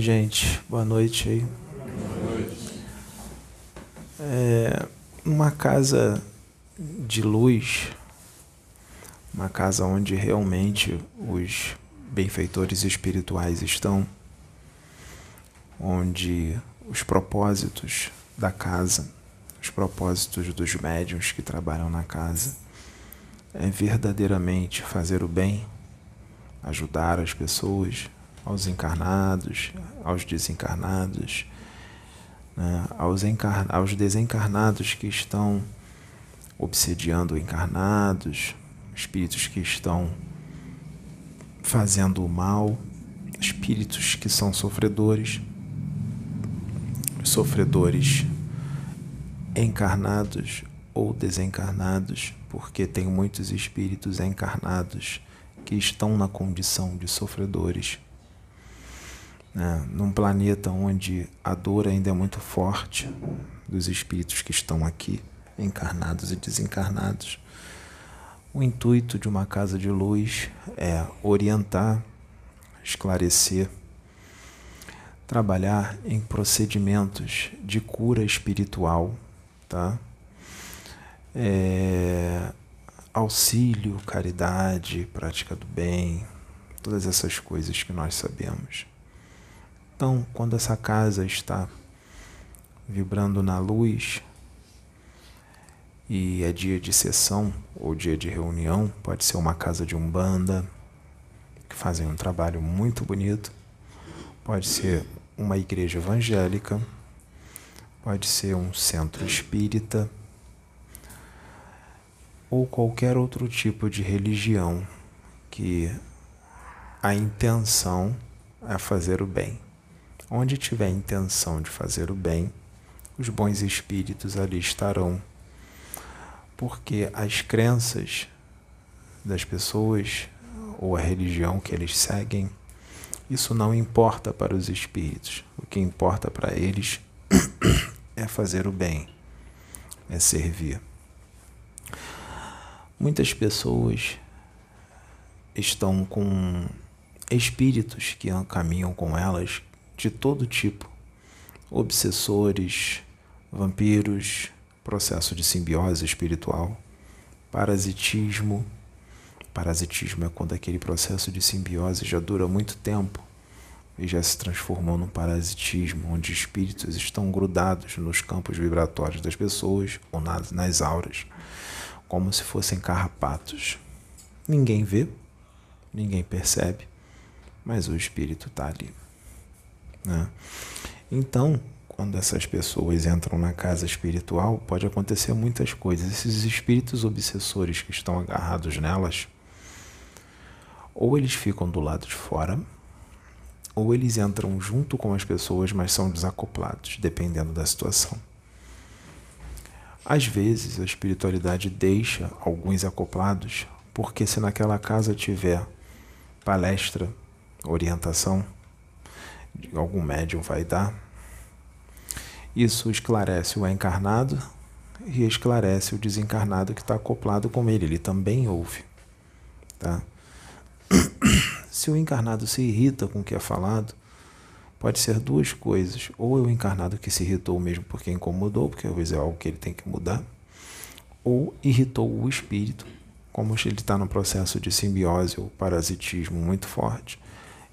Gente. Boa noite aí. Boa noite. É, uma casa de luz, uma casa onde realmente os benfeitores espirituais estão, onde os propósitos da casa, os propósitos dos médiuns que trabalham na casa, é verdadeiramente fazer o bem, ajudar as pessoas, aos encarnados, aos desencarnados, né, aos, aos desencarnados que estão obsediando encarnados, espíritos que estão fazendo o mal, espíritos que são sofredores, sofredores encarnados ou desencarnados, porque tem muitos espíritos encarnados que estão na condição de sofredores. Né? Num planeta onde a dor ainda é muito forte dos espíritos que estão aqui, encarnados e desencarnados. O intuito de uma casa de luz é orientar, esclarecer, trabalhar em procedimentos de cura espiritual, tá? É, auxílio, caridade, prática do bem, todas essas coisas que nós sabemos. Então, quando essa casa está vibrando na luz e é dia de sessão ou dia de reunião, pode ser uma casa de umbanda que fazem um trabalho muito bonito, pode ser uma igreja evangélica, pode ser um centro espírita ou qualquer outro tipo de religião que a intenção é fazer o bem. Onde tiver intenção de fazer o bem, os bons espíritos ali estarão. Porque as crenças das pessoas ou a religião que eles seguem, isso não importa para os espíritos. O que importa para eles é fazer o bem, é servir. Muitas pessoas estão com espíritos que caminham com elas de todo tipo: obsessores, vampiros, processo de simbiose espiritual, parasitismo. Parasitismo é quando aquele processo de simbiose já dura muito tempo e já se transformou num parasitismo, onde espíritos estão grudados nos campos vibratórios das pessoas ou nas, nas auras, como se fossem carrapatos. Ninguém vê, ninguém percebe, mas o espírito está ali. Né? Então, quando essas pessoas entram na casa espiritual, pode acontecer muitas coisas. Esses espíritos obsessores que estão agarrados nelas, ou eles ficam do lado de fora, ou eles entram junto com as pessoas, mas são desacoplados, dependendo da situação. Às vezes, a espiritualidade deixa alguns acoplados, porque se naquela casa tiver palestra, orientação, algum médium vai dar. Isso esclarece o encarnado e esclarece o desencarnado que está acoplado com ele. Ele também ouve. Tá? Se o encarnado se irrita com o que é falado, pode ser duas coisas. Ou é o encarnado que se irritou mesmo porque incomodou, porque às vezes é algo que ele tem que mudar, ou irritou o espírito, como ele está no processo de simbiose ou parasitismo muito forte,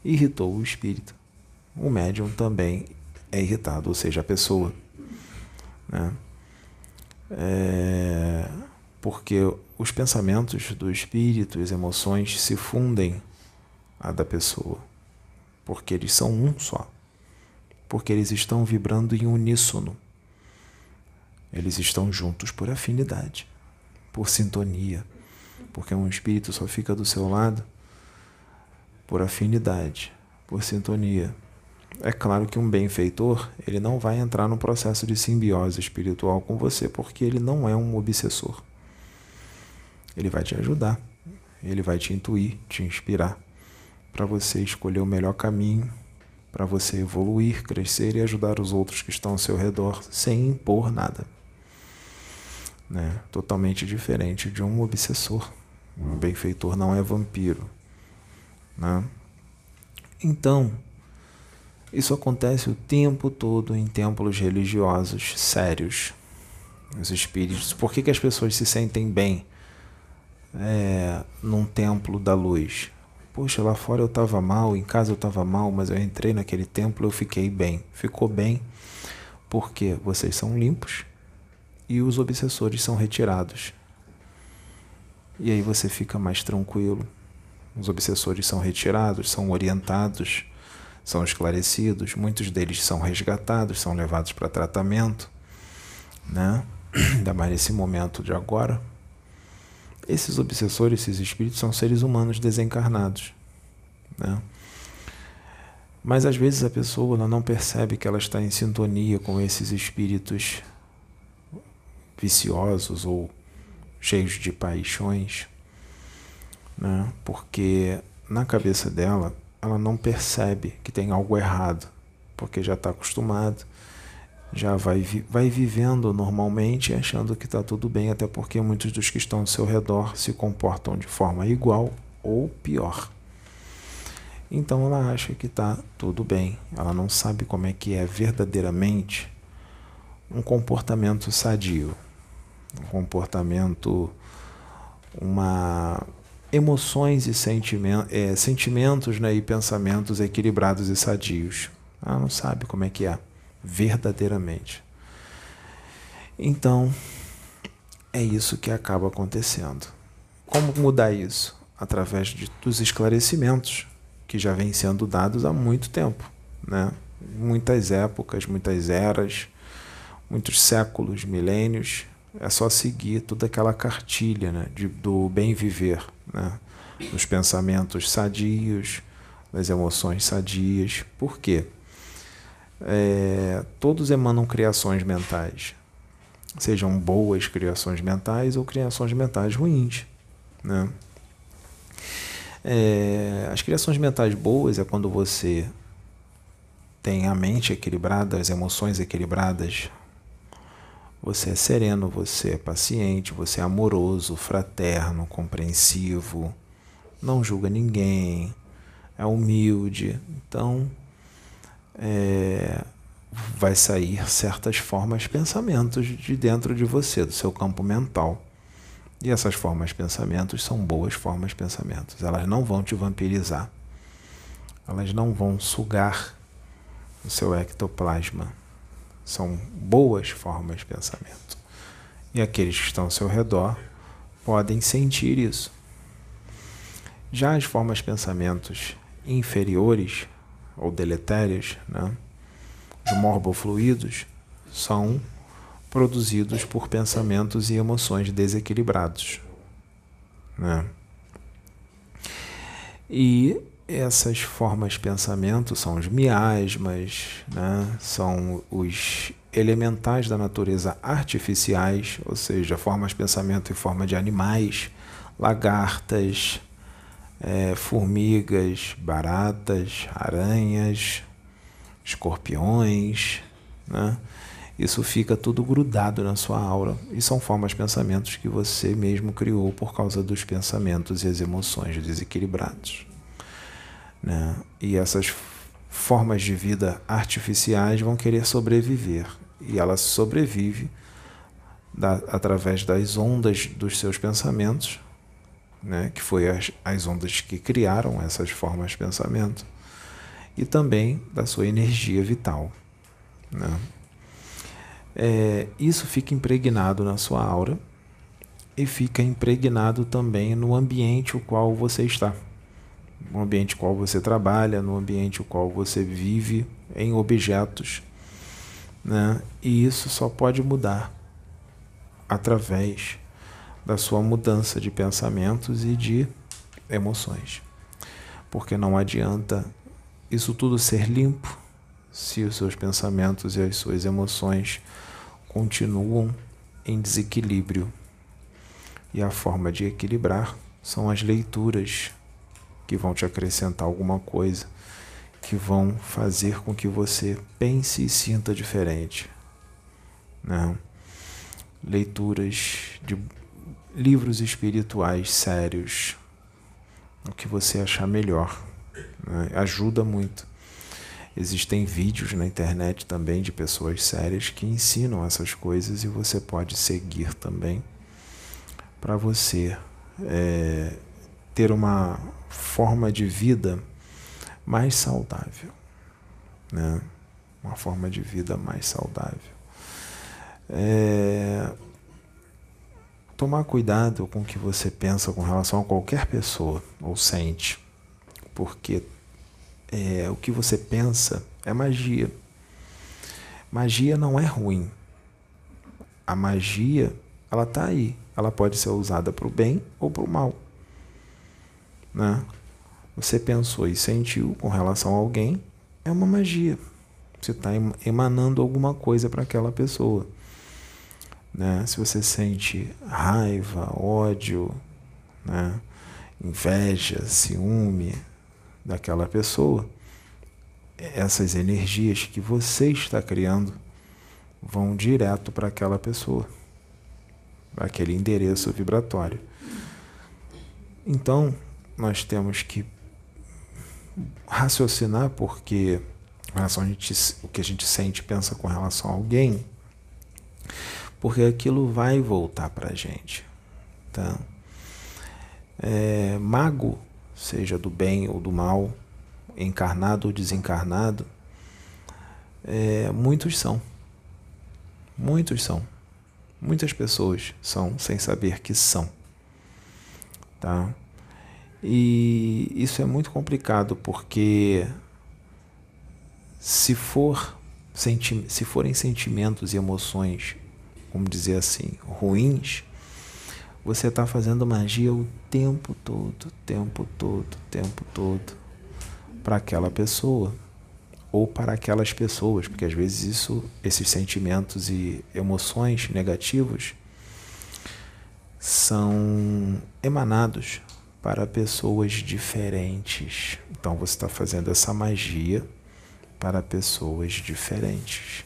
irritou o espírito o médium também é irritado, ou seja, a pessoa. Né? É, porque os pensamentos do espírito, as emoções se fundem à da pessoa, porque eles são um só, porque eles estão vibrando em uníssono. Eles estão juntos por afinidade, por sintonia, porque um espírito só fica do seu lado por afinidade, por sintonia. É claro que um benfeitor, ele não vai entrar no processo de simbiose espiritual com você, porque ele não é um obsessor. Ele vai te ajudar, ele vai te intuir, te inspirar para você escolher o melhor caminho, para você evoluir, crescer e ajudar os outros que estão ao seu redor sem impor nada. Né? Totalmente diferente de um obsessor. Um benfeitor não é vampiro. Né? Então, Isso acontece o tempo todo em templos religiosos sérios. Os espíritos. Por que, que as pessoas se sentem bem é, num templo da luz? Poxa, lá fora eu estava mal, em casa eu estava mal, mas eu entrei naquele templo eu fiquei bem. Ficou bem porque vocês são limpos e os obsessores são retirados. E aí você fica mais tranquilo. Os obsessores são retirados, são orientados, são esclarecidos, muitos deles são resgatados, são levados para tratamento, né? Ainda mais nesse momento de agora. Esses obsessores, esses espíritos, são seres humanos desencarnados, né? Mas às vezes a pessoa não percebe que ela está em sintonia com esses espíritos viciosos ou cheios de paixões, né? porque na cabeça dela ela não percebe que tem algo errado, porque já está acostumado, já vai, vai vivendo normalmente achando que está tudo bem, até porque muitos dos que estão ao seu redor se comportam de forma igual ou pior. Então ela acha que está tudo bem, ela não sabe como é que é verdadeiramente um comportamento sadio um comportamento, uma emoções e sentimentos, é, sentimentos né, e pensamentos equilibrados e sadios. Ela não sabe como é que é verdadeiramente. Então, é isso que acaba acontecendo. Como mudar isso? Através de, dos esclarecimentos que já vêm sendo dados há muito tempo, né? Muitas épocas, muitas eras, muitos séculos, milênios, é só seguir toda aquela cartilha né, de, do bem viver, né, dos pensamentos sadios, das emoções sadias. Por quê? É, todos emanam criações mentais, sejam boas criações mentais ou criações mentais ruins. Né? É, as criações mentais boas é quando você tem a mente equilibrada, as emoções equilibradas, você é sereno, você é paciente, você é amoroso, fraterno, compreensivo, não julga ninguém, é humilde. Então, é, vai sair certas formas, pensamentos de dentro de você, do seu campo mental. E essas formas, pensamentos são boas formas, pensamentos. Elas não vão te vampirizar. Elas não vão sugar o seu ectoplasma. São boas formas de pensamento. E aqueles que estão ao seu redor podem sentir isso. Já as formas de pensamentos inferiores ou deletérias, né, os morbofluidos, são produzidos por pensamentos e emoções desequilibrados. Né? E essas formas de pensamento são os miasmas, né? são os elementais da natureza artificiais, ou seja, formas de pensamento em forma de animais, lagartas, é, formigas, baratas, aranhas, escorpiões. Né? Isso fica tudo grudado na sua aura e são formas de pensamentos que você mesmo criou por causa dos pensamentos e as emoções desequilibrados. Né? E essas formas de vida artificiais vão querer sobreviver. E ela sobrevive da, através das ondas dos seus pensamentos, né? que foi as, as ondas que criaram essas formas de pensamento, e também da sua energia vital. Né? É, isso fica impregnado na sua aura e fica impregnado também no ambiente o qual você está no ambiente qual você trabalha, no ambiente qual você vive, em objetos. Né? E isso só pode mudar através da sua mudança de pensamentos e de emoções. Porque não adianta isso tudo ser limpo se os seus pensamentos e as suas emoções continuam em desequilíbrio. E a forma de equilibrar são as leituras que vão te acrescentar alguma coisa, que vão fazer com que você pense e sinta diferente. Né? Leituras de livros espirituais sérios, o que você achar melhor, né? ajuda muito. Existem vídeos na internet também de pessoas sérias que ensinam essas coisas e você pode seguir também para você é, ter uma forma de vida mais saudável, né? Uma forma de vida mais saudável. É, tomar cuidado com o que você pensa com relação a qualquer pessoa ou sente, porque é, o que você pensa é magia. Magia não é ruim. A magia, ela está aí. Ela pode ser usada para o bem ou para o mal. Né? Você pensou e sentiu com relação a alguém, é uma magia. Você está emanando alguma coisa para aquela pessoa. Né? Se você sente raiva, ódio, né? inveja, ciúme, daquela pessoa, essas energias que você está criando vão direto para aquela pessoa, para aquele endereço vibratório. Então, nós temos que raciocinar porque relação a gente, o que a gente sente pensa com relação a alguém, porque aquilo vai voltar para a gente. Tá? É, mago seja do bem ou do mal, encarnado ou desencarnado, é, muitos são. Muitos são. Muitas pessoas são sem saber que são. Tá? E isso é muito complicado porque se for se forem sentimentos e emoções, vamos dizer assim, ruins, você está fazendo magia o tempo todo, tempo todo, tempo todo para aquela pessoa ou para aquelas pessoas, porque às vezes isso, esses sentimentos e emoções negativos são emanados para pessoas diferentes. Então você está fazendo essa magia para pessoas diferentes.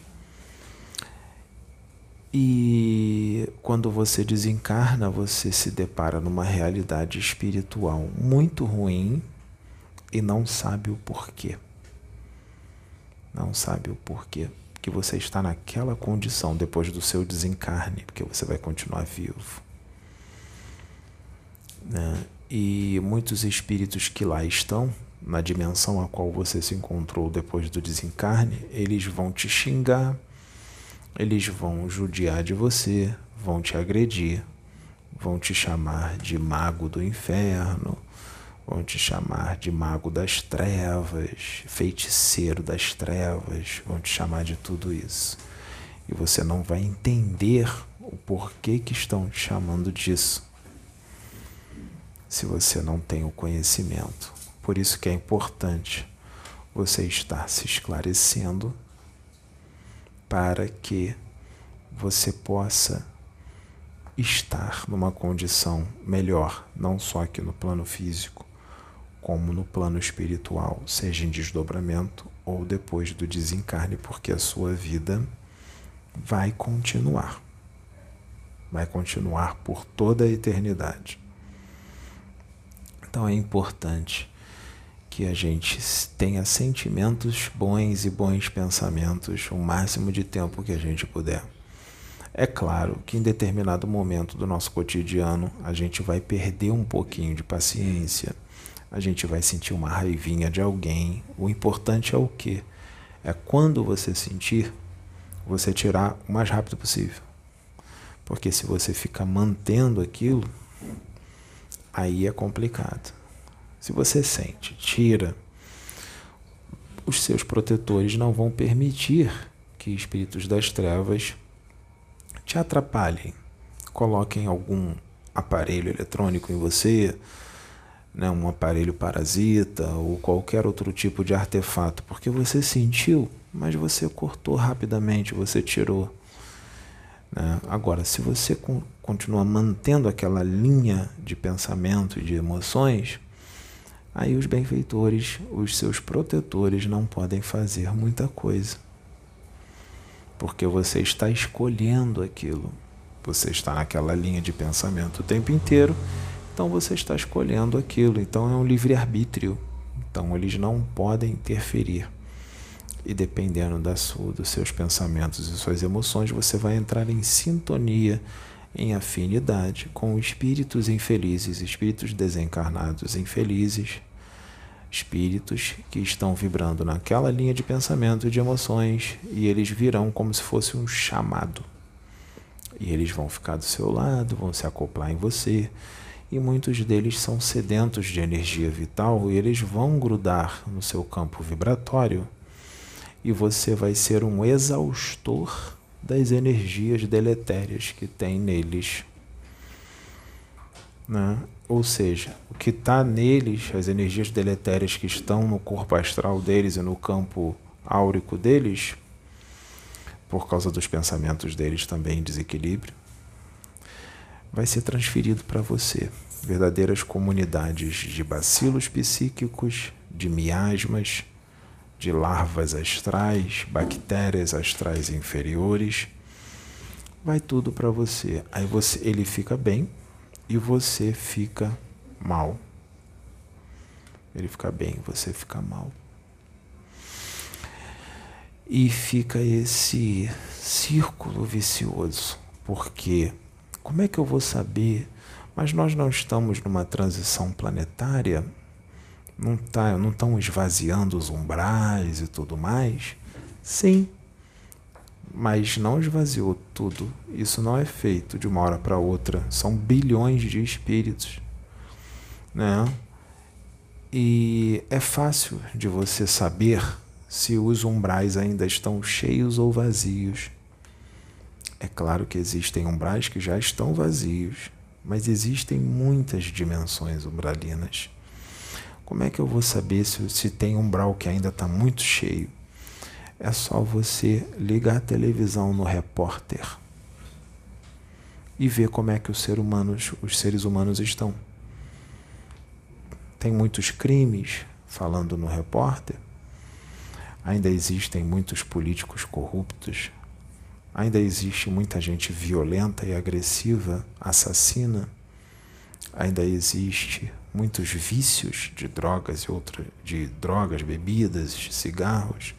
E quando você desencarna, você se depara numa realidade espiritual muito ruim e não sabe o porquê. Não sabe o porquê que você está naquela condição depois do seu desencarne, porque você vai continuar vivo. Né? E muitos espíritos que lá estão, na dimensão a qual você se encontrou depois do desencarne, eles vão te xingar eles vão judiar de você, vão te agredir, vão te chamar de mago do inferno, vão te chamar de mago das trevas, feiticeiro das trevas, vão te chamar de tudo isso. E você não vai entender o porquê que estão te chamando disso se você não tem o conhecimento. Por isso que é importante você estar se esclarecendo para que você possa estar numa condição melhor, não só aqui no plano físico, como no plano espiritual, seja em desdobramento ou depois do desencarne, porque a sua vida vai continuar. Vai continuar por toda a eternidade. Então é importante que a gente tenha sentimentos bons e bons pensamentos o máximo de tempo que a gente puder. É claro que em determinado momento do nosso cotidiano a gente vai perder um pouquinho de paciência, a gente vai sentir uma raivinha de alguém. O importante é o que? É quando você sentir, você tirar o mais rápido possível. Porque se você ficar mantendo aquilo, aí é complicado. Se você sente, tira, os seus protetores não vão permitir que espíritos das trevas te atrapalhem. Coloquem algum aparelho eletrônico em você, né, um aparelho parasita ou qualquer outro tipo de artefato, porque você sentiu, mas você cortou rapidamente, você tirou. Né? Agora, se você continua mantendo aquela linha de pensamento e de emoções, aí os benfeitores, os seus protetores, não podem fazer muita coisa. Porque você está escolhendo aquilo. Você está naquela linha de pensamento o tempo inteiro, então você está escolhendo aquilo. Então é um livre-arbítrio. Então eles não podem interferir. E dependendo da sua, dos seus pensamentos e suas emoções, você vai entrar em sintonia, em afinidade com espíritos infelizes, espíritos desencarnados infelizes, espíritos que estão vibrando naquela linha de pensamento e de emoções, e eles virão como se fosse um chamado. E eles vão ficar do seu lado, vão se acoplar em você, e muitos deles são sedentos de energia vital e eles vão grudar no seu campo vibratório e você vai ser um exaustor das energias deletérias que tem neles. Né? Ou seja, o que está neles, as energias deletérias que estão no corpo astral deles e no campo áurico deles, por causa dos pensamentos deles também em desequilíbrio, vai ser transferido para você. Verdadeiras comunidades de bacilos psíquicos, de miasmas, de larvas astrais, bactérias astrais inferiores. Vai tudo para você. Aí você, ele fica bem e você fica mal. Ele fica bem, você fica mal. E fica esse círculo vicioso, porque como é que eu vou saber? Mas nós não estamos numa transição planetária, não tá, não estão esvaziando os umbrais e tudo mais? Sim, mas não esvaziou tudo. Isso não é feito de uma hora para outra. São bilhões de espíritos, né? E é fácil de você saber se os umbrais ainda estão cheios ou vazios. É claro que existem umbrais que já estão vazios, mas existem muitas dimensões umbralinas. Como é que eu vou saber se, se tem umbral que ainda está muito cheio? É só você ligar a televisão no repórter e ver como é que os, humanos, os seres humanos estão. Tem muitos crimes falando no repórter. Ainda existem muitos políticos corruptos Ainda existe muita gente violenta e agressiva, assassina. Ainda existe muitos vícios de drogas e outra, de drogas, bebidas, cigarros.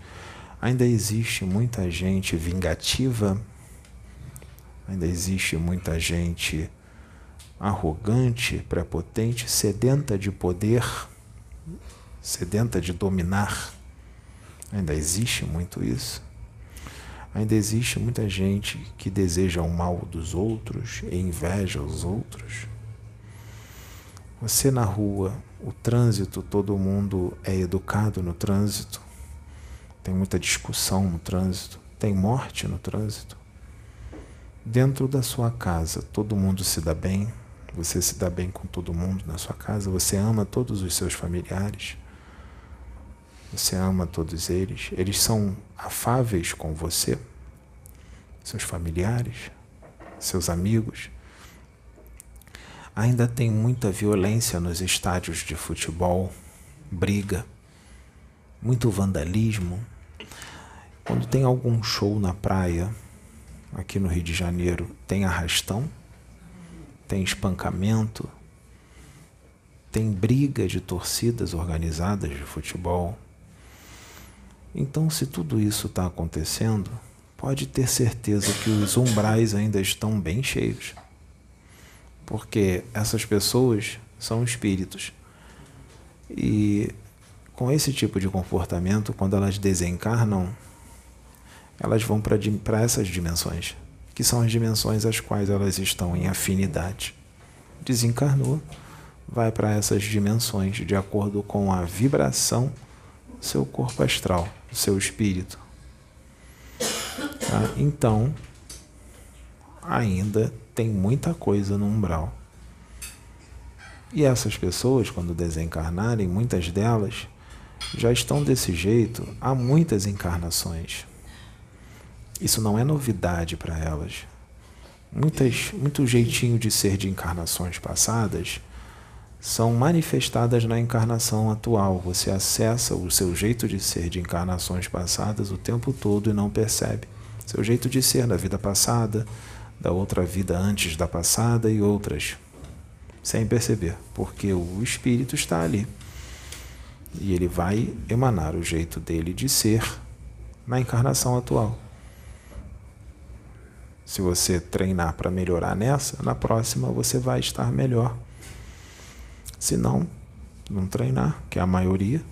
Ainda existe muita gente vingativa. Ainda existe muita gente arrogante, prepotente, sedenta de poder, sedenta de dominar. Ainda existe muito isso. Ainda existe muita gente que deseja o mal dos outros e inveja os outros. Você na rua, o trânsito, todo mundo é educado no trânsito. Tem muita discussão no trânsito, tem morte no trânsito. Dentro da sua casa, todo mundo se dá bem, você se dá bem com todo mundo na sua casa, você ama todos os seus familiares. Você ama todos eles. Eles são afáveis com você, seus familiares, seus amigos. Ainda tem muita violência nos estádios de futebol, briga, muito vandalismo. Quando tem algum show na praia, aqui no Rio de Janeiro, tem arrastão, tem espancamento, tem briga de torcidas organizadas de futebol. Então, se tudo isso está acontecendo, pode ter certeza que os umbrais ainda estão bem cheios. Porque essas pessoas são espíritos. E com esse tipo de comportamento, quando elas desencarnam, elas vão para essas dimensões, que são as dimensões às quais elas estão em afinidade. Desencarnou, vai para essas dimensões de acordo com a vibração do seu corpo astral do seu espírito. Tá? Então, ainda tem muita coisa no umbral. E essas pessoas, quando desencarnarem, muitas delas já estão desse jeito há muitas encarnações. Isso não é novidade para elas. Muitas, muito jeitinho de ser de encarnações passadas são manifestadas na encarnação atual. Você acessa o seu jeito de ser de encarnações passadas o tempo todo e não percebe. Seu jeito de ser da vida passada, da outra vida antes da passada e outras. Sem perceber, porque o espírito está ali. E ele vai emanar o jeito dele de ser na encarnação atual. Se você treinar para melhorar nessa, na próxima você vai estar melhor. Se não, não treinar, que é a maioria.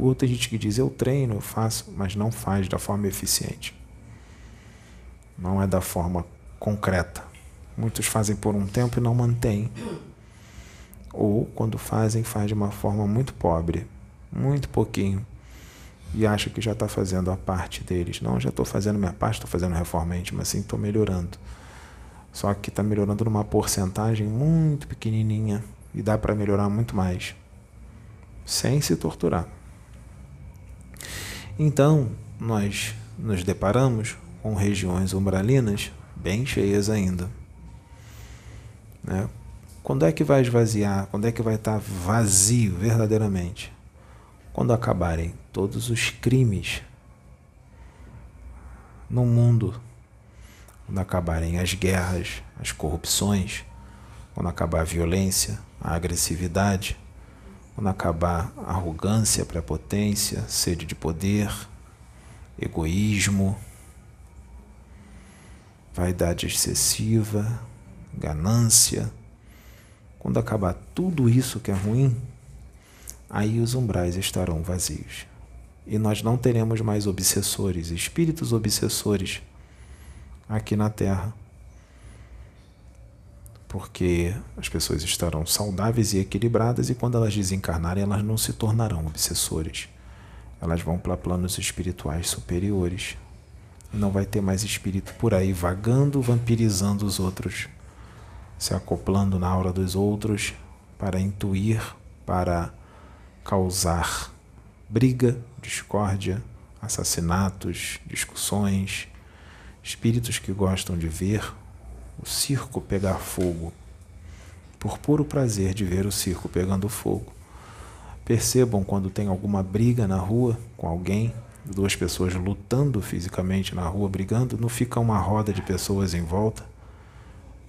Outra gente que diz eu treino, eu faço, mas não faz da forma eficiente. Não é da forma concreta. Muitos fazem por um tempo e não mantêm. Ou quando fazem, faz de uma forma muito pobre, muito pouquinho e acha que já está fazendo a parte deles. Não, já estou fazendo minha parte, estou fazendo reforma íntima, assim, estou melhorando. Só que está melhorando numa porcentagem muito pequenininha e dá para melhorar muito mais, sem se torturar. Então, nós nos deparamos com regiões umbralinas bem cheias ainda. Né? Quando é que vai esvaziar? Quando é que vai estar vazio verdadeiramente? Quando acabarem todos os crimes no mundo, quando acabarem as guerras, as corrupções, quando acabar a violência, a agressividade, quando acabar a arrogância, a prepotência, sede de poder, egoísmo, vaidade excessiva, ganância, quando acabar tudo isso que é ruim, aí os umbrais estarão vazios e nós não teremos mais obsessores, espíritos obsessores aqui na Terra. Porque as pessoas estarão saudáveis e equilibradas e quando elas desencarnarem, elas não se tornarão obsessores. Elas vão para planos espirituais superiores. Não vai ter mais espírito por aí vagando, vampirizando os outros, se acoplando na aura dos outros para intuir, para causar briga, discórdia, assassinatos, discussões, espíritos que gostam de ver o circo pegar fogo, por puro prazer de ver o circo pegando fogo. Percebam quando tem alguma briga na rua com alguém, duas pessoas lutando fisicamente na rua, brigando, não fica uma roda de pessoas em volta.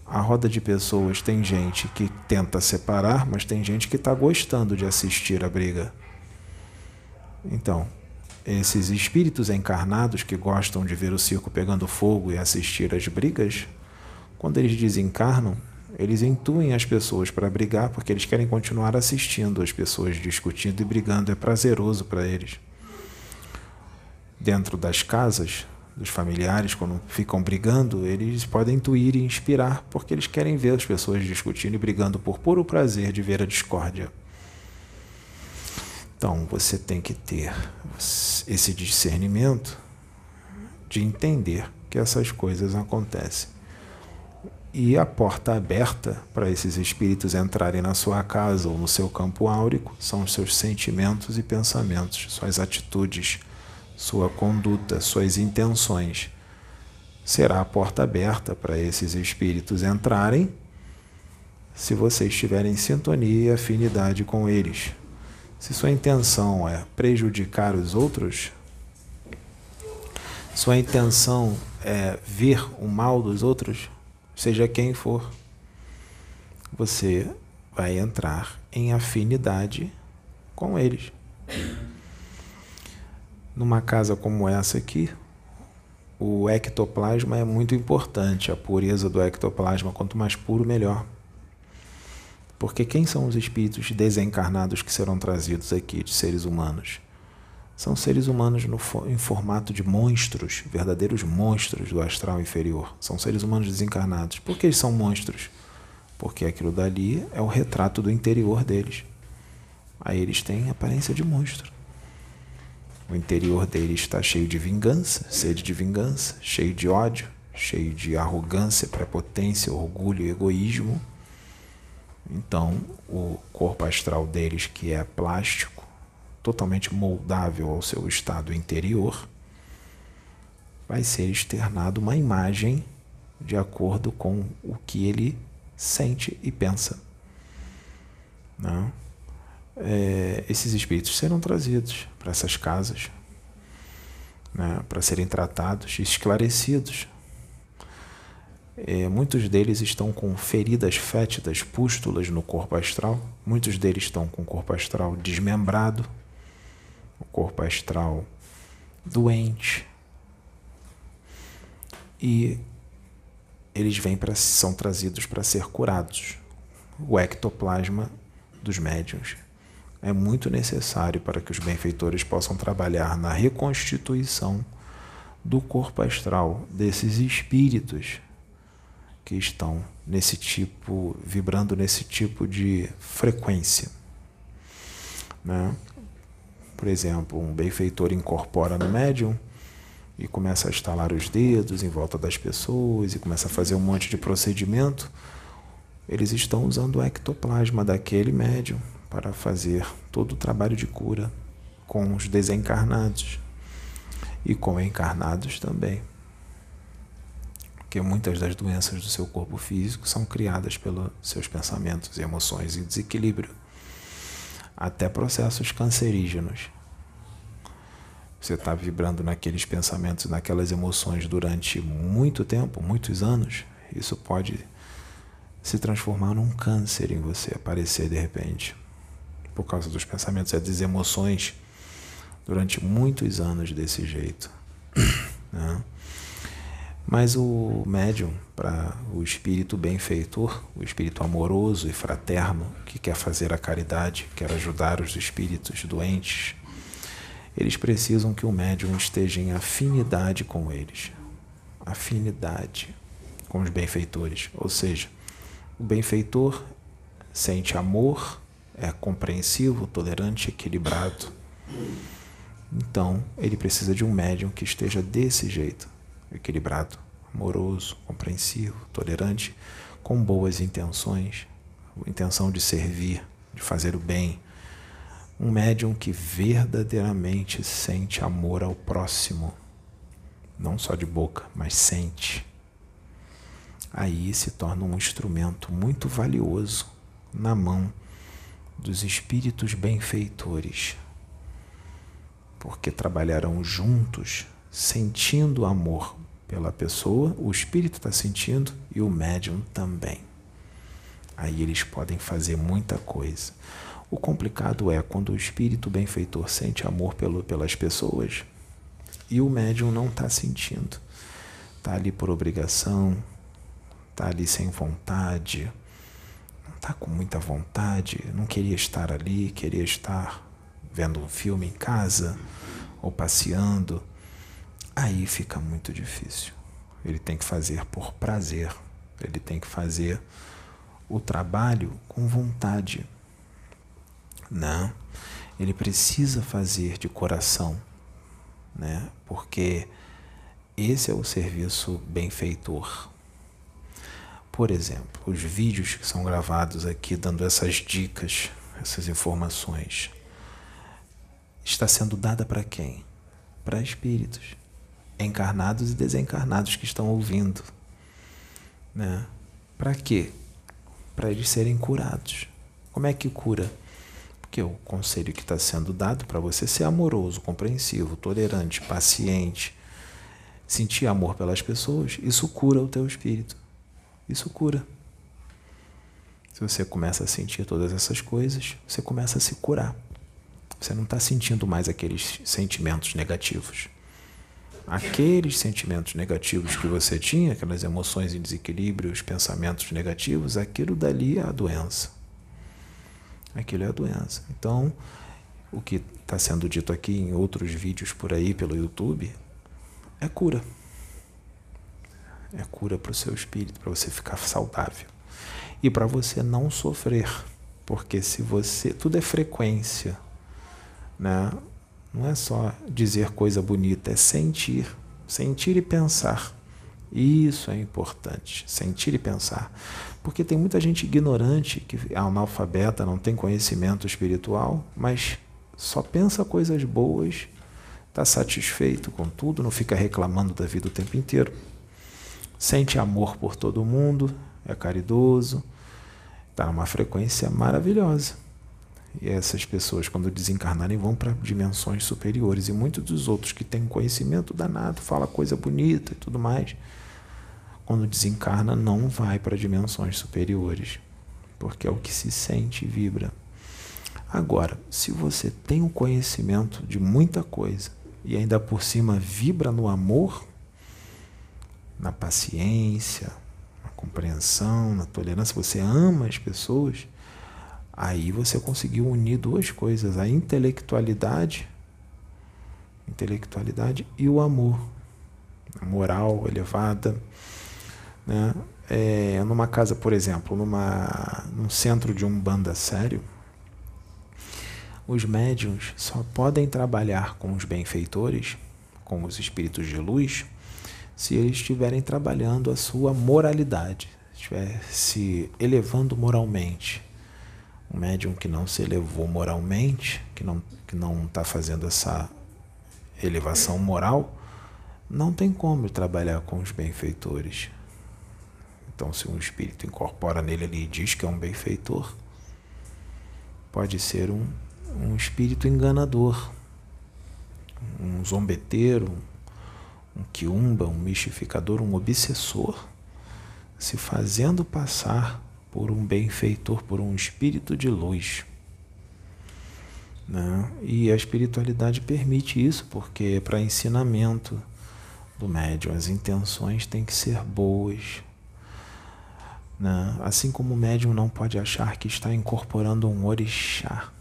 A roda de pessoas tem gente que tenta separar, mas tem gente que está gostando de assistir a briga. Então, esses espíritos encarnados que gostam de ver o circo pegando fogo e assistir às brigas, quando eles desencarnam, eles intuem as pessoas para brigar porque eles querem continuar assistindo as pessoas discutindo e brigando, é prazeroso para eles. Dentro das casas, dos familiares, quando ficam brigando, eles podem intuir e inspirar porque eles querem ver as pessoas discutindo e brigando por puro prazer de ver a discórdia. Então você tem que ter esse discernimento de entender que essas coisas acontecem. E a porta aberta para esses espíritos entrarem na sua casa ou no seu campo áurico são os seus sentimentos e pensamentos, suas atitudes, sua conduta, suas intenções. Será a porta aberta para esses espíritos entrarem se você estiver em sintonia e afinidade com eles. Se sua intenção é prejudicar os outros, sua intenção é ver o mal dos outros, seja quem for, você vai entrar em afinidade com eles. Numa casa como essa aqui, o ectoplasma é muito importante, a pureza do ectoplasma, quanto mais puro, melhor. Porque quem são os espíritos desencarnados que serão trazidos aqui de seres humanos? São seres humanos no, em formato de monstros, verdadeiros monstros do astral inferior. São seres humanos desencarnados. Por que eles são monstros? Porque aquilo dali é o retrato do interior deles. Aí eles têm aparência de monstro. O interior deles está cheio de vingança, sede de vingança, cheio de ódio, cheio de arrogância, prepotência, orgulho, egoísmo então, o corpo astral deles, que é plástico, totalmente moldável ao seu estado interior, vai ser externado uma imagem de acordo com o que ele sente e pensa. Não? É, esses espíritos serão trazidos para essas casas né, para serem tratados, esclarecidos é, muitos deles estão com feridas fétidas, pústulas no corpo astral. Muitos deles estão com o corpo astral desmembrado, o corpo astral doente. E eles vêm para são trazidos para ser curados. O ectoplasma dos médiuns é muito necessário para que os benfeitores possam trabalhar na reconstituição do corpo astral desses espíritos que estão nesse tipo, vibrando nesse tipo de frequência. Né? Por exemplo, um benfeitor incorpora no médium e começa a estalar os dedos em volta das pessoas e começa a fazer um monte de procedimento. Eles estão usando o ectoplasma daquele médium para fazer todo o trabalho de cura com os desencarnados e com encarnados também. Porque muitas das doenças do seu corpo físico são criadas pelos seus pensamentos, emoções e desequilíbrio, até processos cancerígenos. Você está vibrando naqueles pensamentos, naquelas emoções durante muito tempo, muitos anos, isso pode se transformar num câncer em você, aparecer de repente, por causa dos pensamentos e das emoções durante muitos anos desse jeito. Né? Mas o médium, para o espírito benfeitor, o espírito amoroso e fraterno, que quer fazer a caridade, quer ajudar os espíritos doentes, eles precisam que o médium esteja em afinidade com eles. Afinidade com os benfeitores. Ou seja, o benfeitor sente amor, é compreensivo, tolerante, equilibrado então, ele precisa de um médium que esteja desse jeito, equilibrado, amoroso, compreensivo, tolerante, com boas intenções, intenção de servir, de fazer o bem. Um médium que verdadeiramente sente amor ao próximo, não só de boca, mas sente. Aí se torna um instrumento muito valioso na mão dos espíritos benfeitores porque trabalharão juntos, sentindo amor pela pessoa, o espírito está sentindo e o médium também. Aí eles podem fazer muita coisa. O complicado é quando o espírito benfeitor sente amor pelo, pelas pessoas e o médium não está sentindo. Está ali por obrigação, está ali sem vontade, está com muita vontade, não queria estar ali, queria estar vendo um filme em casa ou passeando, aí fica muito difícil. Ele tem que fazer por prazer, ele tem que fazer o trabalho com vontade. Não, ele precisa fazer de coração, né? Porque esse é o serviço benfeitor. Por exemplo, os vídeos que são gravados aqui dando essas dicas, essas informações está sendo dada para quem? Para espíritos, encarnados e desencarnados que estão ouvindo. Né? Para quê? Para eles serem curados. Como é que cura? Porque o conselho que está sendo dado para você ser amoroso, compreensivo, tolerante, paciente, sentir amor pelas pessoas, isso cura o teu espírito. Isso cura. Se você começa a sentir todas essas coisas, você começa a se curar. Você não está sentindo mais aqueles sentimentos negativos. Aqueles sentimentos negativos que você tinha, aquelas emoções em desequilíbrio, os pensamentos negativos, aquilo dali é a doença. Aquilo é a doença. Então, o que está sendo dito aqui em outros vídeos por aí pelo YouTube é cura. É cura para o seu espírito, para você ficar saudável. E para você não sofrer. Porque se você. Tudo é frequência. Né? Não é só dizer coisa bonita, é sentir. Sentir e pensar. Isso é importante, sentir e pensar. Porque tem muita gente ignorante, que é analfabeta, não tem conhecimento espiritual, mas só pensa coisas boas, está satisfeito com tudo, não fica reclamando da vida o tempo inteiro. Sente amor por todo mundo, é caridoso, está numa frequência maravilhosa. E essas pessoas, quando desencarnarem, vão para dimensões superiores. E muitos dos outros que têm conhecimento danado, fala coisa bonita e tudo mais, quando desencarna, não vai para dimensões superiores, porque é o que se sente e vibra. Agora, se você tem o conhecimento de muita coisa, e ainda por cima vibra no amor, na paciência, na compreensão, na tolerância, você ama as pessoas, aí você conseguiu unir duas coisas, a intelectualidade, intelectualidade e o amor, a moral elevada, né? É, numa casa, por exemplo, numa, num centro de um banda sério, os médiums só podem trabalhar com os benfeitores, com os espíritos de luz, se eles estiverem trabalhando a sua moralidade, estiver se elevando moralmente. Um médium que não se elevou moralmente, que não que não está fazendo essa elevação moral, não tem como trabalhar com os benfeitores. Então, se um espírito incorpora nele ali e diz que é um benfeitor, pode ser um um espírito enganador, um zombeteiro, um quiumba, um mistificador, um obsessor, se fazendo passar por um benfeitor, por um espírito de luz. Né? E a espiritualidade permite isso, porque para ensinamento do médium as intenções têm que ser boas. Né? Assim como o médium não pode achar que está incorporando um orixá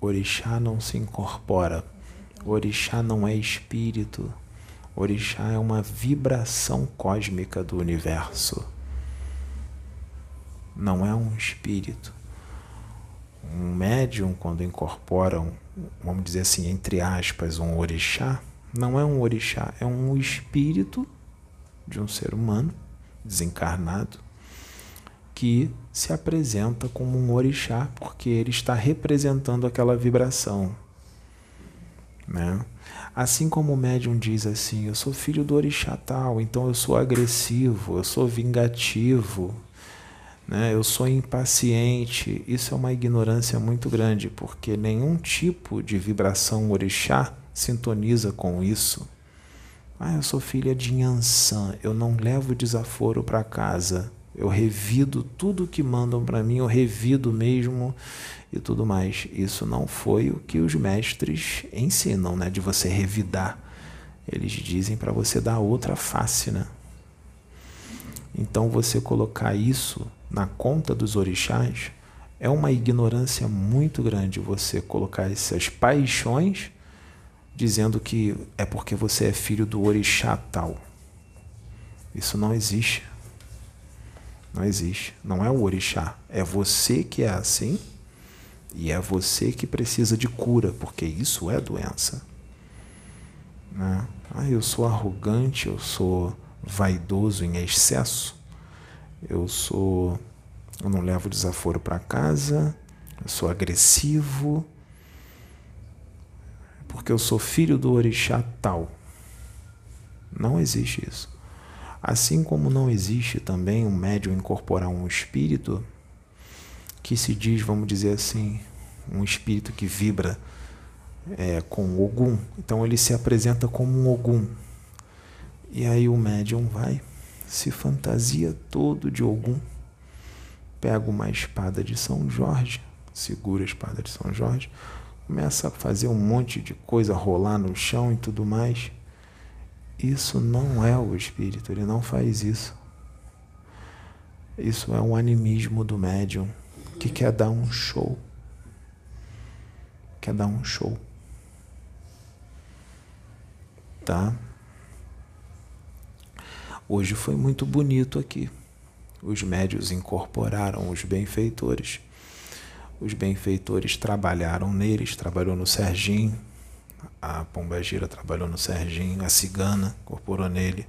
Orixá não se incorpora. Orixá não é espírito. Orixá é uma vibração cósmica do universo. Não é um espírito. Um médium, quando incorpora, um, vamos dizer assim, entre aspas, um orixá, não é um orixá, é um espírito de um ser humano desencarnado que se apresenta como um orixá, porque ele está representando aquela vibração. Né? Assim como o médium diz assim, eu sou filho do orixá tal, então eu sou agressivo, eu sou vingativo, né? eu sou impaciente. Isso é uma ignorância muito grande, porque nenhum tipo de vibração orixá sintoniza com isso. Ah, eu sou filha de Yansan, eu não levo desaforo para casa eu revido tudo que mandam para mim, eu revido mesmo e tudo mais. Isso não foi o que os mestres ensinam, né? De você revidar. Eles dizem para você dar outra face, né? Então você colocar isso na conta dos orixás é uma ignorância muito grande você colocar essas paixões dizendo que é porque você é filho do orixá tal. Isso não existe. Não existe. Não é o orixá. É você que é assim e é você que precisa de cura, porque isso é doença. Né? Ah, eu sou arrogante, eu sou vaidoso em excesso, eu sou. Eu não levo desaforo para casa, eu sou agressivo, porque eu sou filho do orixá tal. Não existe isso. Assim como não existe também um médium incorporar um espírito que se diz, vamos dizer assim, um espírito que vibra é, com Ogum. Então ele se apresenta como um Ogum. E aí o médium vai, se fantasia todo de Ogum, pega uma espada de São Jorge, segura a espada de São Jorge, começa a fazer um monte de coisa rolar no chão e tudo mais. Isso não é o espírito, ele não faz isso. Isso é um animismo do médium que quer dar um show. Quer dar um show. Tá? Hoje foi muito bonito aqui. Os médios incorporaram os benfeitores. Os benfeitores trabalharam neles, trabalhou no Serginho, a Pomba Gira trabalhou no Serginho, a Cigana incorporou nele.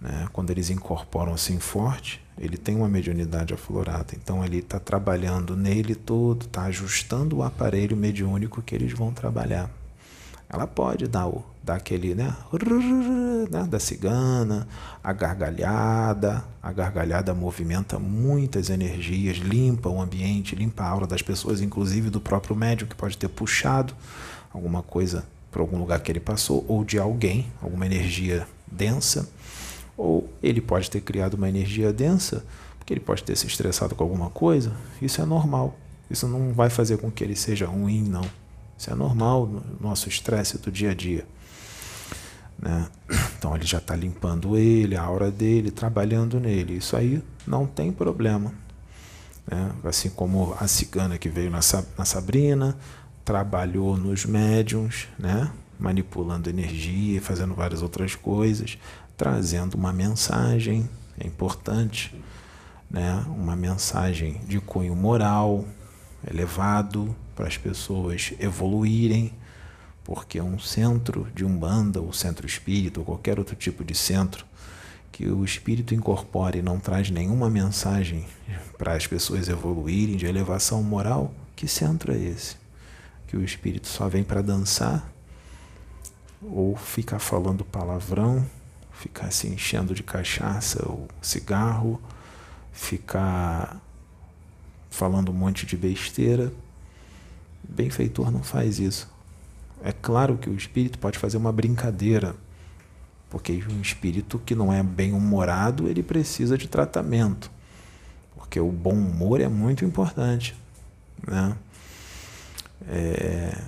Né? Quando eles incorporam assim forte, ele tem uma mediunidade aflorada. Então ele está trabalhando nele todo, está ajustando o aparelho mediúnico que eles vão trabalhar. Ela pode dar, o, dar aquele, né? Da cigana, a gargalhada. A gargalhada movimenta muitas energias, limpa o ambiente, limpa a aura das pessoas, inclusive do próprio médium que pode ter puxado alguma coisa para algum lugar que ele passou, ou de alguém, alguma energia densa, ou ele pode ter criado uma energia densa, porque ele pode ter se estressado com alguma coisa. Isso é normal. Isso não vai fazer com que ele seja ruim, não. Isso é normal no nosso estresse do dia a dia. Né? Então ele já está limpando ele, a aura dele, trabalhando nele. Isso aí não tem problema. Né? Assim como a cigana que veio na, na Sabrina, trabalhou nos médiums, né? manipulando energia, fazendo várias outras coisas, trazendo uma mensagem, é importante, né? uma mensagem de cunho moral elevado para as pessoas evoluírem, porque um centro de umbanda, ou centro espírita, ou qualquer outro tipo de centro, que o espírito incorpore e não traz nenhuma mensagem para as pessoas evoluírem de elevação moral, que centro é esse? Que o espírito só vem para dançar ou ficar falando palavrão, ficar se enchendo de cachaça ou cigarro, ficar falando um monte de besteira. Benfeitor não faz isso. É claro que o espírito pode fazer uma brincadeira, porque um espírito que não é bem humorado, ele precisa de tratamento, porque o bom humor é muito importante, né? É...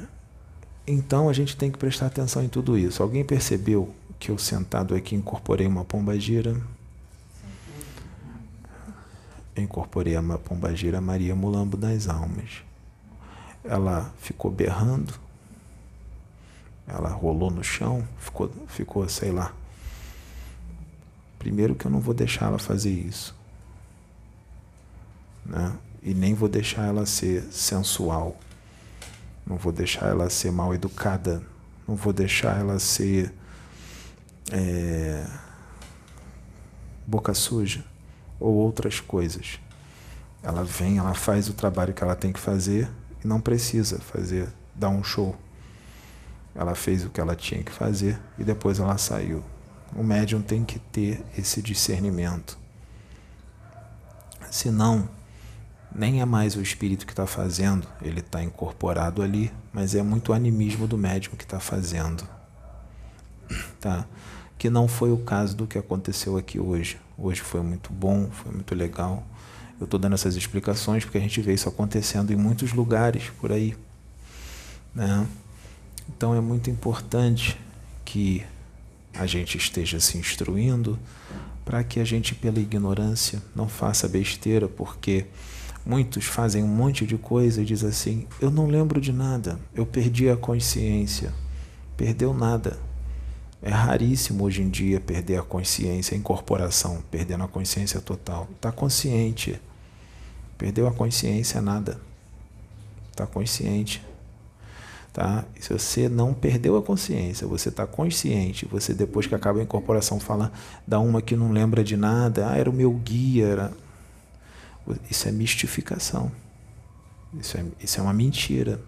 Então a gente tem que prestar atenção em tudo isso. Alguém percebeu que eu sentado aqui incorporei uma pomba gira? incorporei a pomba gira Maria Mulambo das Almas. Ela ficou berrando, ela rolou no chão, ficou, ficou, sei lá. Primeiro que eu não vou deixar ela fazer isso. Né? E nem vou deixar ela ser sensual. Não vou deixar ela ser mal educada. Não vou deixar ela ser é, boca suja ou outras coisas. Ela vem, ela faz o trabalho que ela tem que fazer e não precisa fazer, dar um show. Ela fez o que ela tinha que fazer e depois ela saiu. O médium tem que ter esse discernimento. Senão, nem é mais o espírito que está fazendo, ele está incorporado ali, mas é muito o animismo do médium que está fazendo. Tá? Que não foi o caso do que aconteceu aqui hoje. Hoje foi muito bom, foi muito legal. Eu estou dando essas explicações porque a gente vê isso acontecendo em muitos lugares por aí. Né? Então é muito importante que a gente esteja se instruindo para que a gente, pela ignorância, não faça besteira, porque muitos fazem um monte de coisa e dizem assim: Eu não lembro de nada, eu perdi a consciência. Perdeu nada. É raríssimo hoje em dia perder a consciência, a incorporação, perdendo a consciência total. Está consciente. Perdeu a consciência, nada. Está consciente. Tá? Se você não perdeu a consciência, você está consciente, você depois que acaba a incorporação fala, dá uma que não lembra de nada, ah, era o meu guia. Era... Isso é mistificação. Isso é, isso é uma mentira.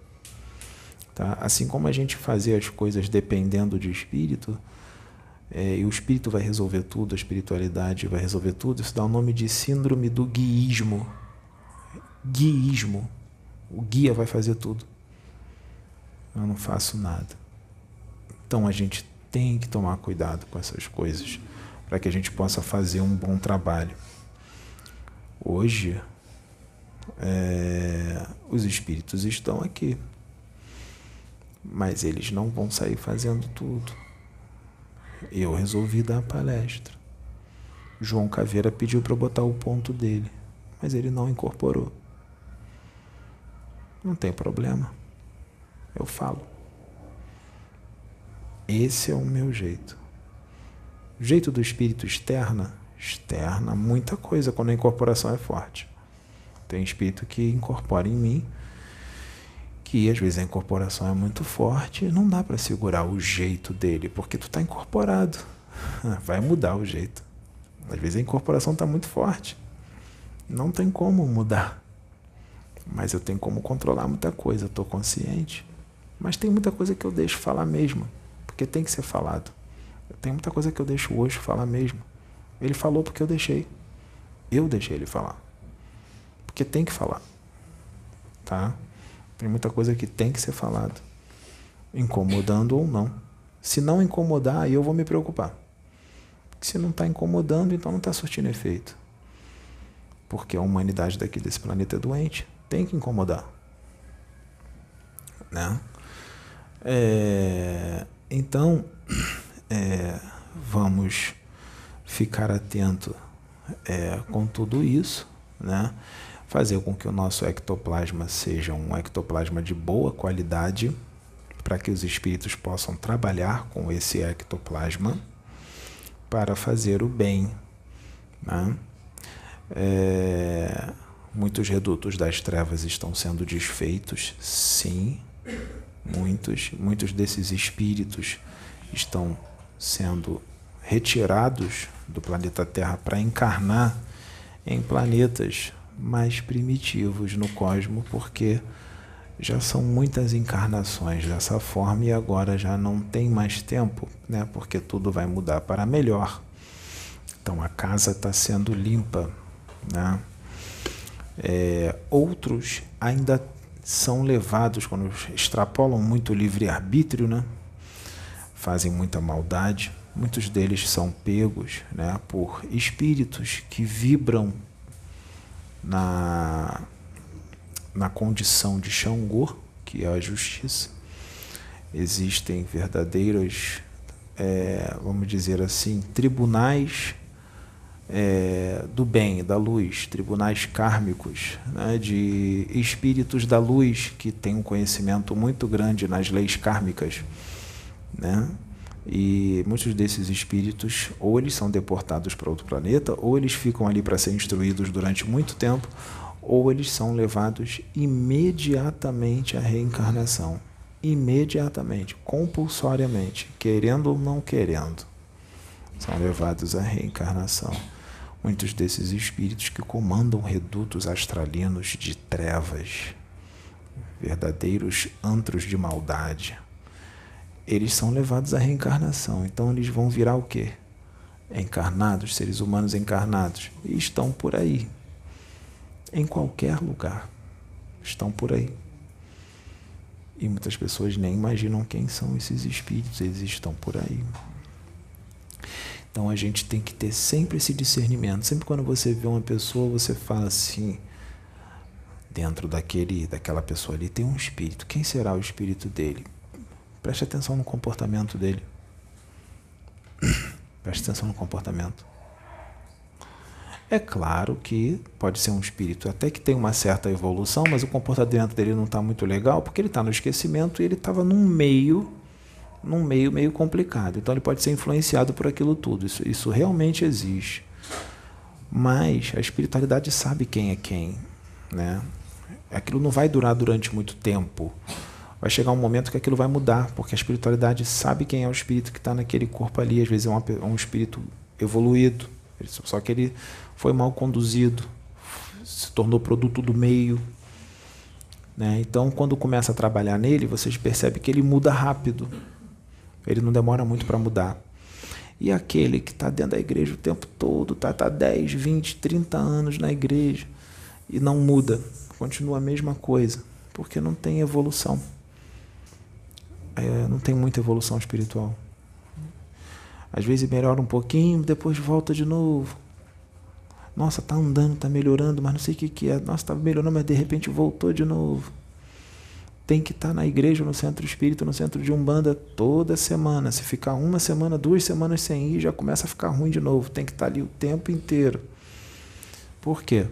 Tá? Assim como a gente fazer as coisas dependendo de espírito, é, e o espírito vai resolver tudo, a espiritualidade vai resolver tudo, isso dá o nome de síndrome do guiísmo. Guiísmo. O guia vai fazer tudo. Eu não faço nada. Então a gente tem que tomar cuidado com essas coisas para que a gente possa fazer um bom trabalho. Hoje, é, os espíritos estão aqui mas eles não vão sair fazendo tudo. Eu resolvi dar a palestra. João Caveira pediu para botar o ponto dele, mas ele não incorporou. Não tem problema. Eu falo. Esse é o meu jeito. O jeito do espírito externa, externa muita coisa quando a incorporação é forte. Tem espírito que incorpora em mim que às vezes a incorporação é muito forte, não dá para segurar o jeito dele, porque tu está incorporado. Vai mudar o jeito. Às vezes a incorporação está muito forte. Não tem como mudar. Mas eu tenho como controlar muita coisa, eu estou consciente. Mas tem muita coisa que eu deixo falar mesmo, porque tem que ser falado. Tem muita coisa que eu deixo hoje falar mesmo. Ele falou porque eu deixei. Eu deixei ele falar. Porque tem que falar. Tá? Tem muita coisa que tem que ser falado, incomodando ou não. Se não incomodar, aí eu vou me preocupar. se não está incomodando, então não está surtindo efeito. Porque a humanidade daqui desse planeta é doente, tem que incomodar. Né? É, então, é, vamos ficar atento é, com tudo isso, né? fazer com que o nosso ectoplasma seja um ectoplasma de boa qualidade, para que os espíritos possam trabalhar com esse ectoplasma para fazer o bem. Né? É, muitos redutos das trevas estão sendo desfeitos, sim, muitos, muitos desses espíritos estão sendo retirados do planeta Terra para encarnar em planetas mais primitivos no cosmos, porque já são muitas encarnações dessa forma e agora já não tem mais tempo, né? Porque tudo vai mudar para melhor. Então a casa está sendo limpa, né? É, outros ainda são levados quando extrapolam muito o livre arbítrio, né? Fazem muita maldade. Muitos deles são pegos, né? Por espíritos que vibram na, na condição de Xangô, que é a justiça. Existem verdadeiros, é, vamos dizer assim, tribunais é, do bem, da luz, tribunais kármicos, né, de espíritos da luz que têm um conhecimento muito grande nas leis kármicas. Né? E muitos desses espíritos, ou eles são deportados para outro planeta, ou eles ficam ali para ser instruídos durante muito tempo, ou eles são levados imediatamente à reencarnação. Imediatamente, compulsoriamente, querendo ou não querendo, são levados à reencarnação. Muitos desses espíritos que comandam redutos astralinos de trevas, verdadeiros antros de maldade eles são levados à reencarnação. Então eles vão virar o quê? Encarnados, seres humanos encarnados. E estão por aí. Em qualquer lugar. Estão por aí. E muitas pessoas nem imaginam quem são esses espíritos, eles estão por aí. Então a gente tem que ter sempre esse discernimento. Sempre quando você vê uma pessoa, você fala assim: dentro daquele, daquela pessoa ali tem um espírito. Quem será o espírito dele? Preste atenção no comportamento dele. Preste atenção no comportamento. É claro que pode ser um espírito até que tem uma certa evolução, mas o comportamento dele não está muito legal porque ele está no esquecimento e ele estava num meio, num meio meio complicado. Então ele pode ser influenciado por aquilo tudo. Isso, isso realmente existe. Mas a espiritualidade sabe quem é quem, né? Aquilo não vai durar durante muito tempo vai chegar um momento que aquilo vai mudar, porque a espiritualidade sabe quem é o espírito que está naquele corpo ali. Às vezes é um espírito evoluído, só que ele foi mal conduzido, se tornou produto do meio. Né? Então, quando começa a trabalhar nele, vocês percebem que ele muda rápido. Ele não demora muito para mudar. E aquele que está dentro da igreja o tempo todo, está tá 10, 20, 30 anos na igreja e não muda, continua a mesma coisa, porque não tem evolução é, não tem muita evolução espiritual. Às vezes melhora um pouquinho, depois volta de novo. Nossa, tá andando, tá melhorando, mas não sei o que, que é. Nossa, tá melhorando, mas de repente voltou de novo. Tem que estar tá na igreja, no centro espírita, no centro de Umbanda toda semana. Se ficar uma semana, duas semanas sem ir, já começa a ficar ruim de novo. Tem que estar tá ali o tempo inteiro. Por quê?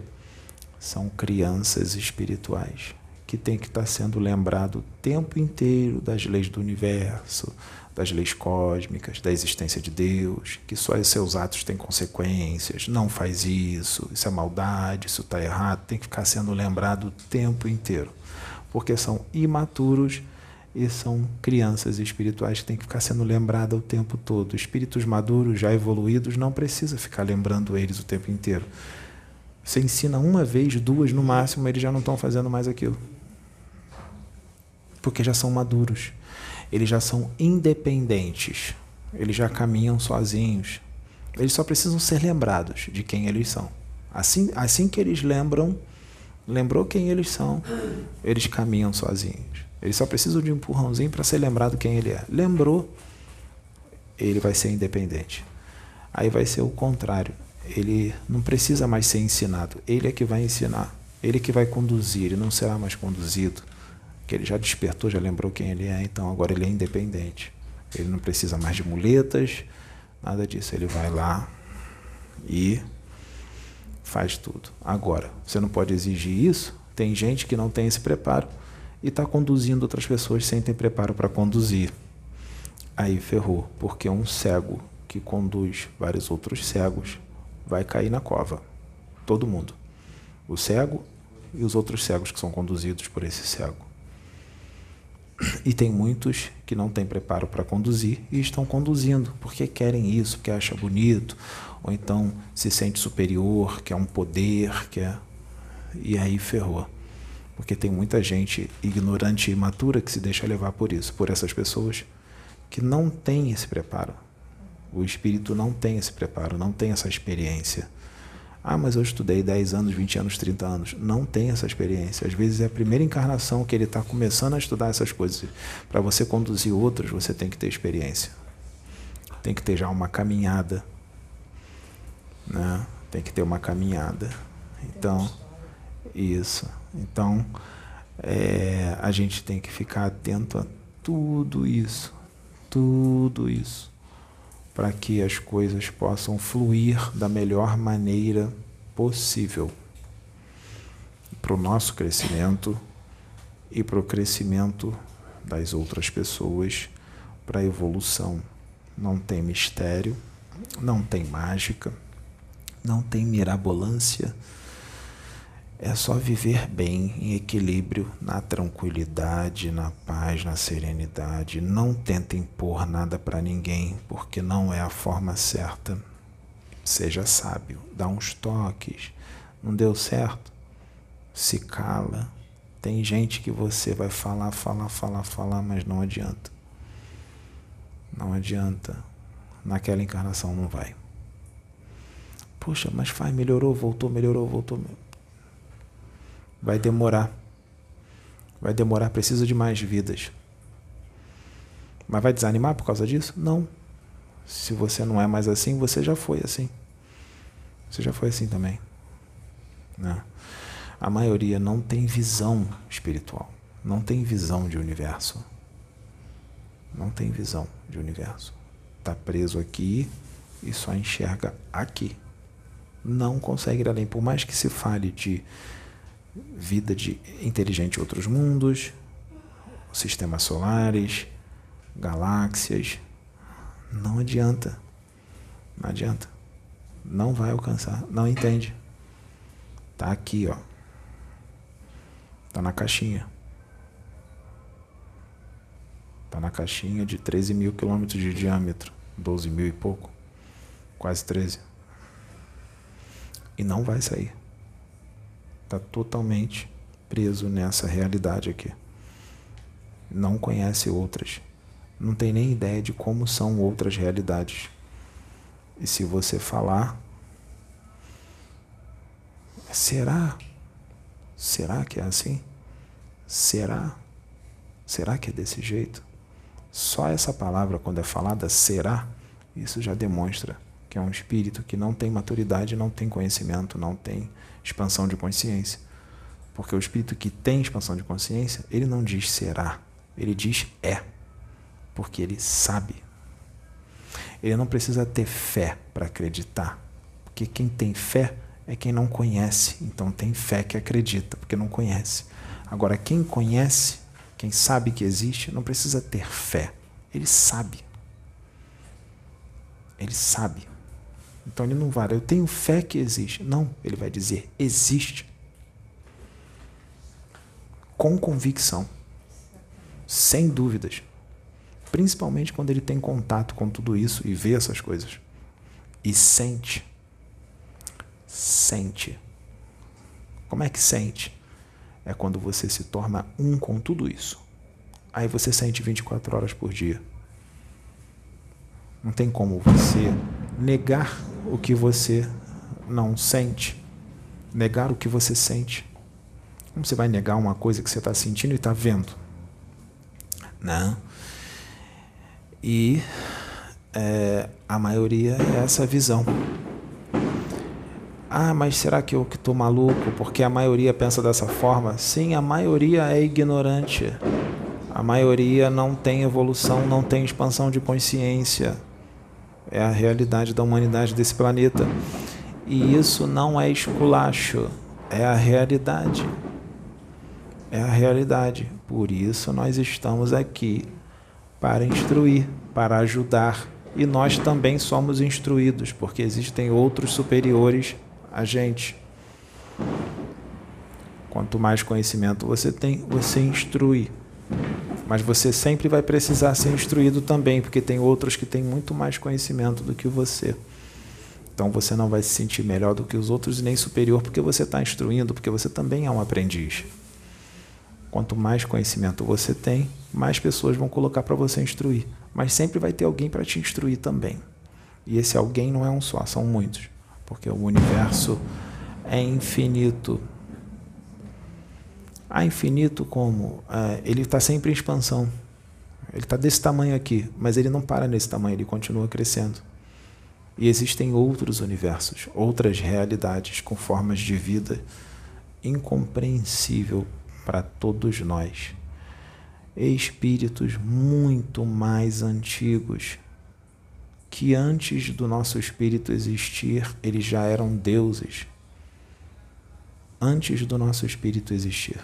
São crianças espirituais que tem que estar sendo lembrado o tempo inteiro das leis do universo, das leis cósmicas, da existência de Deus, que só seus atos têm consequências, não faz isso, isso é maldade, isso está errado, tem que ficar sendo lembrado o tempo inteiro, porque são imaturos e são crianças espirituais que têm que ficar sendo lembradas o tempo todo. Espíritos maduros, já evoluídos, não precisa ficar lembrando eles o tempo inteiro. Você ensina uma vez, duas no máximo, eles já não estão fazendo mais aquilo porque já são maduros, eles já são independentes, eles já caminham sozinhos. Eles só precisam ser lembrados de quem eles são. Assim, assim que eles lembram, lembrou quem eles são, eles caminham sozinhos. Eles só precisam de um empurrãozinho para ser lembrado quem ele é. Lembrou, ele vai ser independente. Aí vai ser o contrário. Ele não precisa mais ser ensinado. Ele é que vai ensinar. Ele é que vai conduzir. Ele não será mais conduzido que ele já despertou, já lembrou quem ele é, então agora ele é independente. Ele não precisa mais de muletas, nada disso. Ele vai lá e faz tudo. Agora, você não pode exigir isso. Tem gente que não tem esse preparo e está conduzindo outras pessoas sem ter preparo para conduzir. Aí ferrou, porque um cego que conduz vários outros cegos vai cair na cova. Todo mundo. O cego e os outros cegos que são conduzidos por esse cego. E tem muitos que não têm preparo para conduzir e estão conduzindo porque querem isso, porque acham bonito, ou então se sente superior, quer um poder, quer. E aí ferrou. Porque tem muita gente ignorante e imatura que se deixa levar por isso, por essas pessoas que não têm esse preparo. O espírito não tem esse preparo, não tem essa experiência. Ah, mas eu estudei 10 anos, 20 anos, 30 anos. Não tem essa experiência. Às vezes é a primeira encarnação que ele está começando a estudar essas coisas. Para você conduzir outros, você tem que ter experiência. Tem que ter já uma caminhada. Né? Tem que ter uma caminhada. Então, isso. Então, é, a gente tem que ficar atento a tudo isso. Tudo isso para que as coisas possam fluir da melhor maneira possível para o nosso crescimento e para o crescimento das outras pessoas, para a evolução. Não tem mistério, não tem mágica, não tem mirabolância é só viver bem, em equilíbrio, na tranquilidade, na paz, na serenidade. Não tenta impor nada para ninguém, porque não é a forma certa. Seja sábio, dá uns toques. Não deu certo? Se cala. Tem gente que você vai falar, falar, falar, falar, mas não adianta. Não adianta. Naquela encarnação não vai. Poxa, mas faz, melhorou, voltou, melhorou, voltou. Vai demorar. Vai demorar, precisa de mais vidas. Mas vai desanimar por causa disso? Não. Se você não é mais assim, você já foi assim. Você já foi assim também. Né? A maioria não tem visão espiritual. Não tem visão de universo. Não tem visão de universo. Está preso aqui e só enxerga aqui. Não consegue ir além. Por mais que se fale de vida de inteligente outros mundos, sistemas solares, galáxias. Não adianta. Não adianta. Não vai alcançar. Não entende. Tá aqui, ó. Tá na caixinha. Tá na caixinha de 13 mil quilômetros de diâmetro. 12 mil e pouco. Quase 13. E não vai sair. Está totalmente preso nessa realidade aqui. Não conhece outras. Não tem nem ideia de como são outras realidades. E se você falar, será? Será que é assim? Será? Será que é desse jeito? Só essa palavra, quando é falada, será, isso já demonstra que é um espírito que não tem maturidade, não tem conhecimento, não tem expansão de consciência. Porque o espírito que tem expansão de consciência, ele não diz será, ele diz é. Porque ele sabe. Ele não precisa ter fé para acreditar. Porque quem tem fé é quem não conhece. Então tem fé que acredita, porque não conhece. Agora, quem conhece, quem sabe que existe, não precisa ter fé. Ele sabe. Ele sabe. Então ele não vai, eu tenho fé que existe. Não, ele vai dizer: existe. Com convicção, sem dúvidas. Principalmente quando ele tem contato com tudo isso e vê essas coisas. E sente. Sente. Como é que sente? É quando você se torna um com tudo isso. Aí você sente 24 horas por dia. Não tem como você negar o que você não sente, negar o que você sente. Como você vai negar uma coisa que você está sentindo e está vendo? Não. E é, a maioria é essa visão. Ah, mas será que eu que estou maluco? Porque a maioria pensa dessa forma? Sim, a maioria é ignorante. A maioria não tem evolução, não tem expansão de consciência. É a realidade da humanidade desse planeta. E isso não é esculacho, é a realidade. É a realidade. Por isso nós estamos aqui para instruir, para ajudar. E nós também somos instruídos, porque existem outros superiores a gente. Quanto mais conhecimento você tem, você instrui. Mas você sempre vai precisar ser instruído também, porque tem outros que têm muito mais conhecimento do que você. Então você não vai se sentir melhor do que os outros e nem superior porque você está instruindo, porque você também é um aprendiz. Quanto mais conhecimento você tem, mais pessoas vão colocar para você instruir. Mas sempre vai ter alguém para te instruir também. E esse alguém não é um só, são muitos porque o universo é infinito. Ah, infinito como? É, ele está sempre em expansão. Ele está desse tamanho aqui, mas ele não para nesse tamanho, ele continua crescendo. E existem outros universos, outras realidades com formas de vida incompreensível para todos nós. Espíritos muito mais antigos que antes do nosso espírito existir, eles já eram deuses. Antes do nosso espírito existir,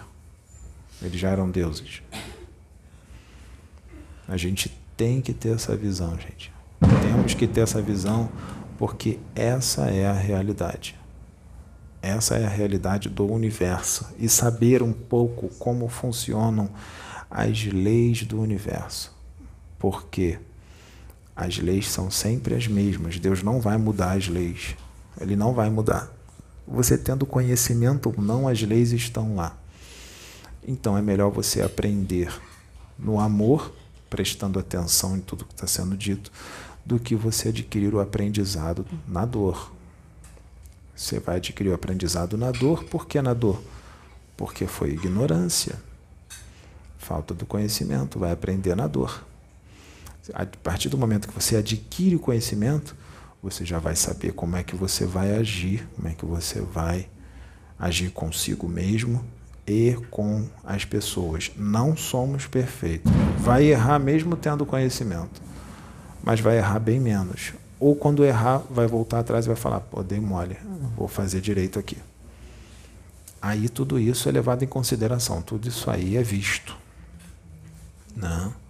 eles já eram deuses. A gente tem que ter essa visão, gente. Temos que ter essa visão porque essa é a realidade. Essa é a realidade do universo. E saber um pouco como funcionam as leis do universo. Por quê? As leis são sempre as mesmas. Deus não vai mudar as leis. Ele não vai mudar. Você tendo conhecimento ou não, as leis estão lá. Então é melhor você aprender no amor, prestando atenção em tudo que está sendo dito, do que você adquirir o aprendizado na dor. Você vai adquirir o aprendizado na dor, por que na dor? Porque foi ignorância, falta do conhecimento, vai aprender na dor. A partir do momento que você adquire o conhecimento, você já vai saber como é que você vai agir, como é que você vai agir consigo mesmo e com as pessoas. Não somos perfeitos. Vai errar mesmo tendo conhecimento, mas vai errar bem menos. Ou quando errar, vai voltar atrás e vai falar: pô, dei mole, vou fazer direito aqui. Aí tudo isso é levado em consideração, tudo isso aí é visto. Não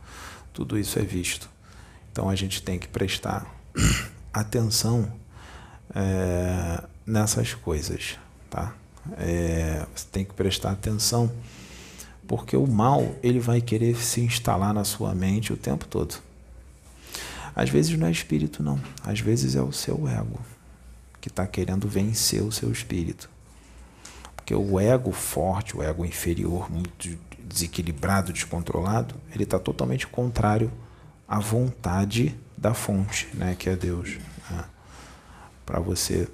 tudo isso é visto. Então a gente tem que prestar atenção é, nessas coisas, tá? É, você tem que prestar atenção porque o mal ele vai querer se instalar na sua mente o tempo todo. Às vezes não é espírito não, às vezes é o seu ego que está querendo vencer o seu espírito. Porque o ego forte, o ego inferior, muito desequilibrado, descontrolado, ele está totalmente contrário à vontade da fonte, né, que é Deus. Né? Para você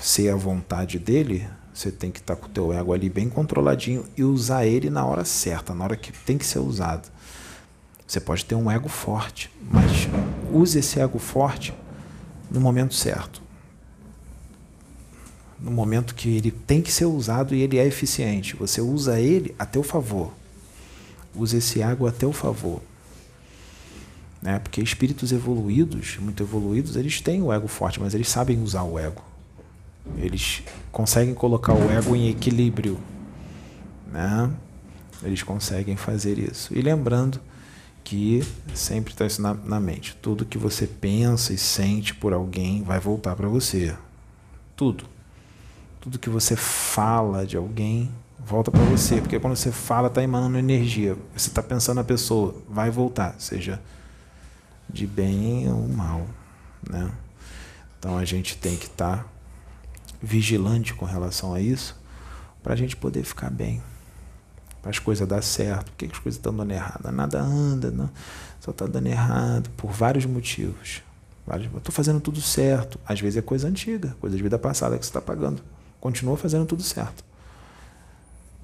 ser a vontade dele, você tem que estar tá com o teu ego ali bem controladinho e usar ele na hora certa, na hora que tem que ser usado. Você pode ter um ego forte, mas use esse ego forte no momento certo no momento que ele tem que ser usado e ele é eficiente. Você usa ele a teu favor. Usa esse água a teu favor. Né? Porque espíritos evoluídos, muito evoluídos, eles têm o ego forte, mas eles sabem usar o ego. Eles conseguem colocar o ego em equilíbrio. Né? Eles conseguem fazer isso. E lembrando que sempre está isso na, na mente. Tudo que você pensa e sente por alguém vai voltar para você. Tudo tudo que você fala de alguém volta para você, porque quando você fala está emanando energia. Você está pensando na pessoa, vai voltar, seja de bem ou mal, né? Então a gente tem que estar tá vigilante com relação a isso, para a gente poder ficar bem, para as coisas dar certo. Por que as coisas estão dando errado? Nada anda, não, só está dando errado por vários motivos. Estou fazendo tudo certo. Às vezes é coisa antiga, coisa de vida passada que você está pagando continua fazendo tudo certo.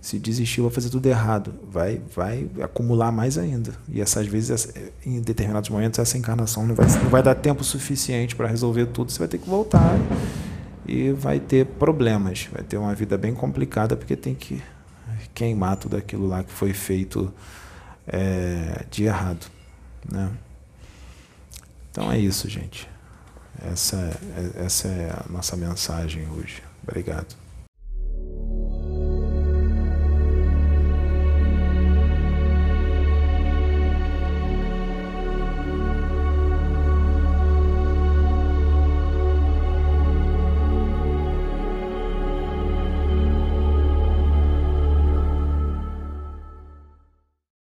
Se desistir, vai fazer tudo errado. Vai, vai acumular mais ainda. E essas vezes, em determinados momentos, essa encarnação não vai, não vai dar tempo suficiente para resolver tudo. Você vai ter que voltar e vai ter problemas, vai ter uma vida bem complicada porque tem que queimar tudo aquilo lá que foi feito é, de errado, né? Então é isso, gente. Essa, é, essa é a nossa mensagem hoje. Obrigado.